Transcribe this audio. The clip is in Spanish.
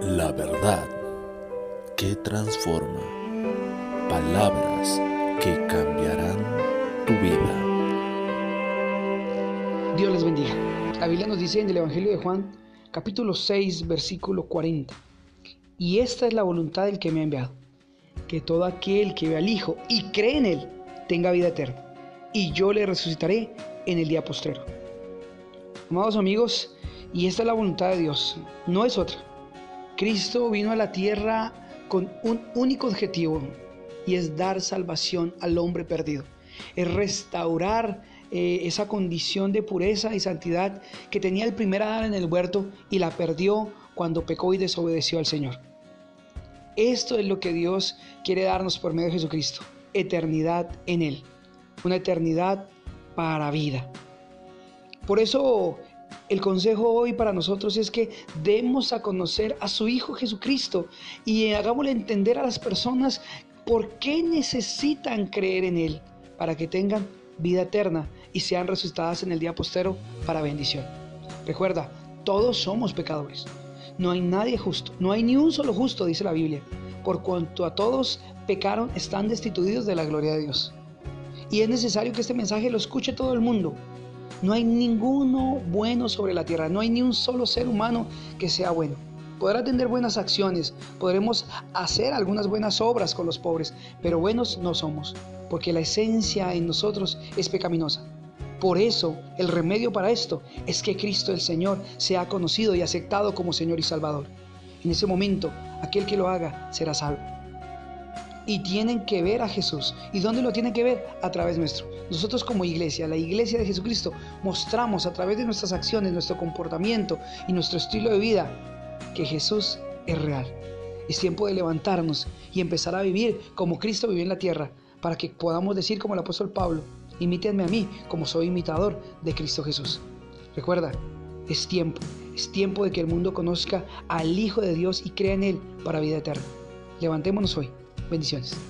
La verdad que transforma. Palabras que cambiarán tu vida. Dios les bendiga. La Biblia nos dice en el Evangelio de Juan, capítulo 6, versículo 40. Y esta es la voluntad del que me ha enviado, que todo aquel que ve al Hijo y cree en Él tenga vida eterna, y yo le resucitaré en el día postrero. Amados amigos, y esta es la voluntad de Dios, no es otra Cristo vino a la tierra con un único objetivo y es dar salvación al hombre perdido. Es restaurar eh, esa condición de pureza y santidad que tenía el primer Adán en el huerto y la perdió cuando pecó y desobedeció al Señor. Esto es lo que Dios quiere darnos por medio de Jesucristo, eternidad en Él, una eternidad para vida. Por eso el consejo hoy para nosotros es que demos a conocer a su Hijo Jesucristo y hagámosle entender a las personas por qué necesitan creer en Él para que tengan vida eterna y sean resucitadas en el día postero para bendición. Recuerda, todos somos pecadores. No hay nadie justo, no hay ni un solo justo, dice la Biblia. Por cuanto a todos pecaron, están destituidos de la gloria de Dios. Y es necesario que este mensaje lo escuche todo el mundo, no hay ninguno bueno sobre la tierra, no hay ni un solo ser humano que sea bueno. Podrá tener buenas acciones, podremos hacer algunas buenas obras con los pobres, pero buenos no somos, porque la esencia en nosotros es pecaminosa. Por eso, el remedio para esto es que Cristo el Señor sea conocido y aceptado como Señor y Salvador. En ese momento, aquel que lo haga será salvo y tienen que ver a Jesús. ¿Y dónde lo tienen que ver? A través nuestro. Nosotros como iglesia, la iglesia de Jesucristo, mostramos a través de nuestras acciones, nuestro comportamiento y nuestro estilo de vida que Jesús es real. Es tiempo de levantarnos y empezar a vivir como Cristo vivió en la tierra, para que podamos decir como el apóstol Pablo, imítenme a mí como soy imitador de Cristo Jesús. Recuerda, es tiempo, es tiempo de que el mundo conozca al Hijo de Dios y crea en Él para vida eterna. Levantémonos hoy. Bendiciones.